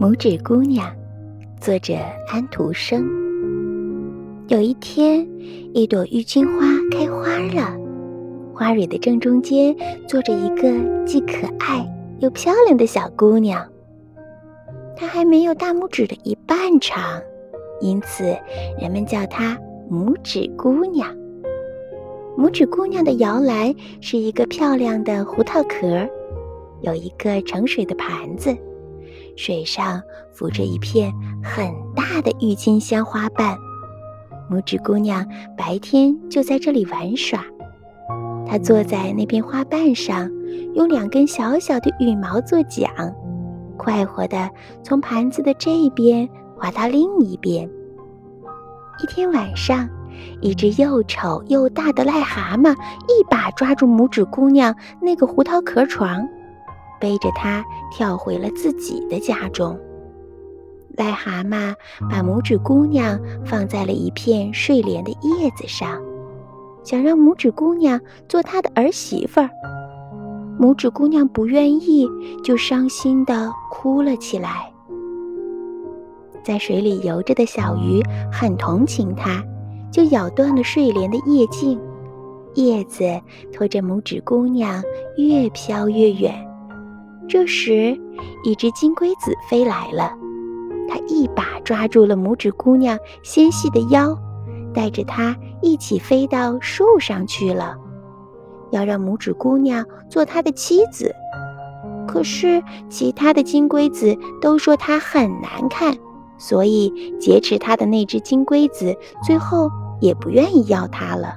拇指姑娘，作者安徒生。有一天，一朵郁金花开花了，花蕊的正中间坐着一个既可爱又漂亮的小姑娘。她还没有大拇指的一半长，因此人们叫她拇指姑娘。拇指姑娘的摇篮是一个漂亮的胡桃壳，有一个盛水的盘子。水上浮着一片很大的郁金香花瓣，拇指姑娘白天就在这里玩耍。她坐在那片花瓣上，用两根小小的羽毛做桨，快活地从盘子的这一边滑到另一边。一天晚上，一只又丑又大的癞蛤蟆一把抓住拇指姑娘那个胡桃壳床。背着它跳回了自己的家中。癞蛤蟆把拇指姑娘放在了一片睡莲的叶子上，想让拇指姑娘做他的儿媳妇儿。拇指姑娘不愿意，就伤心地哭了起来。在水里游着的小鱼很同情它，就咬断了睡莲的叶茎，叶子拖着拇指姑娘越飘越远。这时，一只金龟子飞来了，它一把抓住了拇指姑娘纤细的腰，带着她一起飞到树上去了，要让拇指姑娘做他的妻子。可是，其他的金龟子都说它很难看，所以劫持它的那只金龟子最后也不愿意要它了。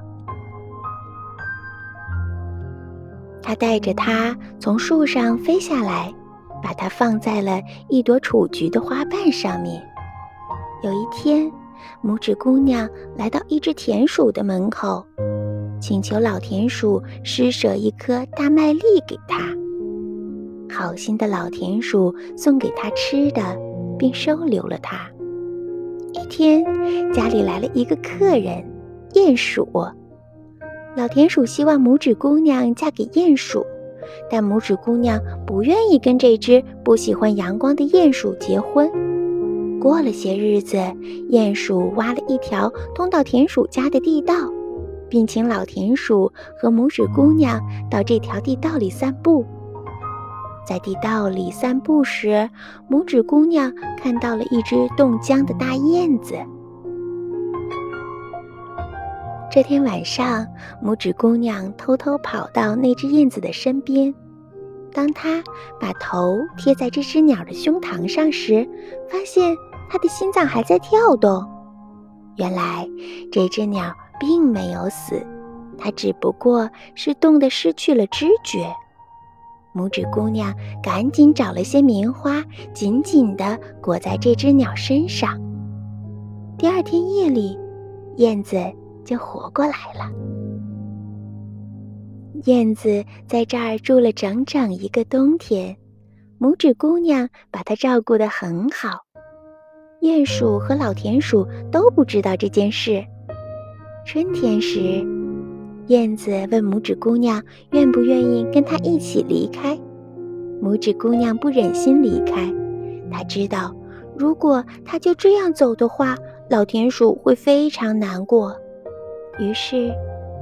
带着它从树上飞下来，把它放在了一朵雏菊的花瓣上面。有一天，拇指姑娘来到一只田鼠的门口，请求老田鼠施舍一颗大麦粒给她。好心的老田鼠送给她吃的，并收留了她。一天，家里来了一个客人，鼹鼠。老田鼠希望拇指姑娘嫁给鼹鼠，但拇指姑娘不愿意跟这只不喜欢阳光的鼹鼠结婚。过了些日子，鼹鼠挖了一条通到田鼠家的地道，并请老田鼠和拇指姑娘到这条地道里散步。在地道里散步时，拇指姑娘看到了一只冻僵的大燕子。这天晚上，拇指姑娘偷偷跑到那只燕子的身边。当她把头贴在这只鸟的胸膛上时，发现它的心脏还在跳动。原来，这只鸟并没有死，它只不过是冻得失去了知觉。拇指姑娘赶紧找了些棉花，紧紧地裹在这只鸟身上。第二天夜里，燕子。就活过来了。燕子在这儿住了整整一个冬天，拇指姑娘把它照顾得很好。鼹鼠和老田鼠都不知道这件事。春天时，燕子问拇指姑娘愿不愿意跟它一起离开。拇指姑娘不忍心离开，她知道如果她就这样走的话，老田鼠会非常难过。于是，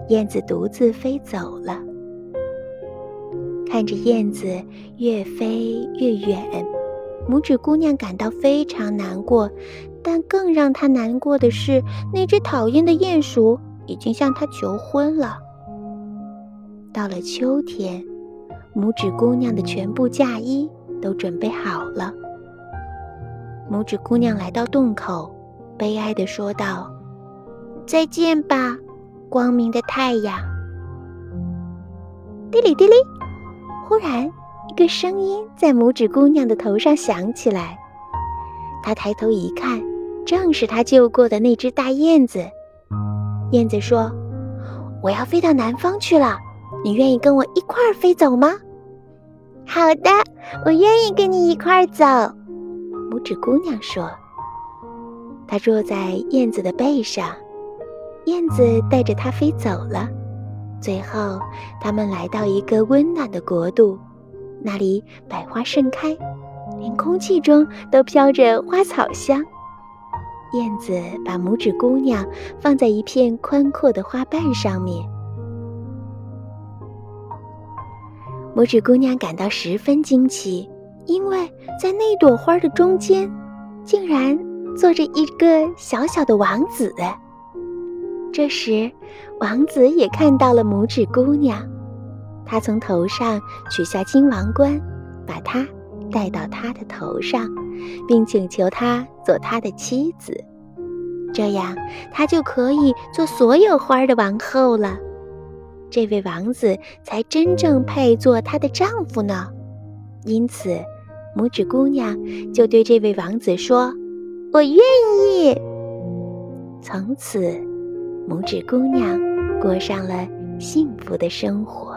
燕子独自飞走了。看着燕子越飞越远，拇指姑娘感到非常难过。但更让她难过的是，那只讨厌的鼹鼠已经向她求婚了。到了秋天，拇指姑娘的全部嫁衣都准备好了。拇指姑娘来到洞口，悲哀地说道。再见吧，光明的太阳。滴哩滴哩，忽然一个声音在拇指姑娘的头上响起来。她抬头一看，正是她救过的那只大燕子。燕子说：“我要飞到南方去了，你愿意跟我一块儿飞走吗？”“好的，我愿意跟你一块儿走。”拇指姑娘说。她坐在燕子的背上。燕子带着它飞走了，最后，他们来到一个温暖的国度，那里百花盛开，连空气中都飘着花草香。燕子把拇指姑娘放在一片宽阔的花瓣上面。拇指姑娘感到十分惊奇，因为在那朵花的中间，竟然坐着一个小小的王子。这时，王子也看到了拇指姑娘，他从头上取下金王冠，把她戴到他的头上，并请求她做他的妻子，这样他就可以做所有花的王后了。这位王子才真正配做她的丈夫呢，因此，拇指姑娘就对这位王子说：“我愿意。”从此，拇指姑娘过上了幸福的生活。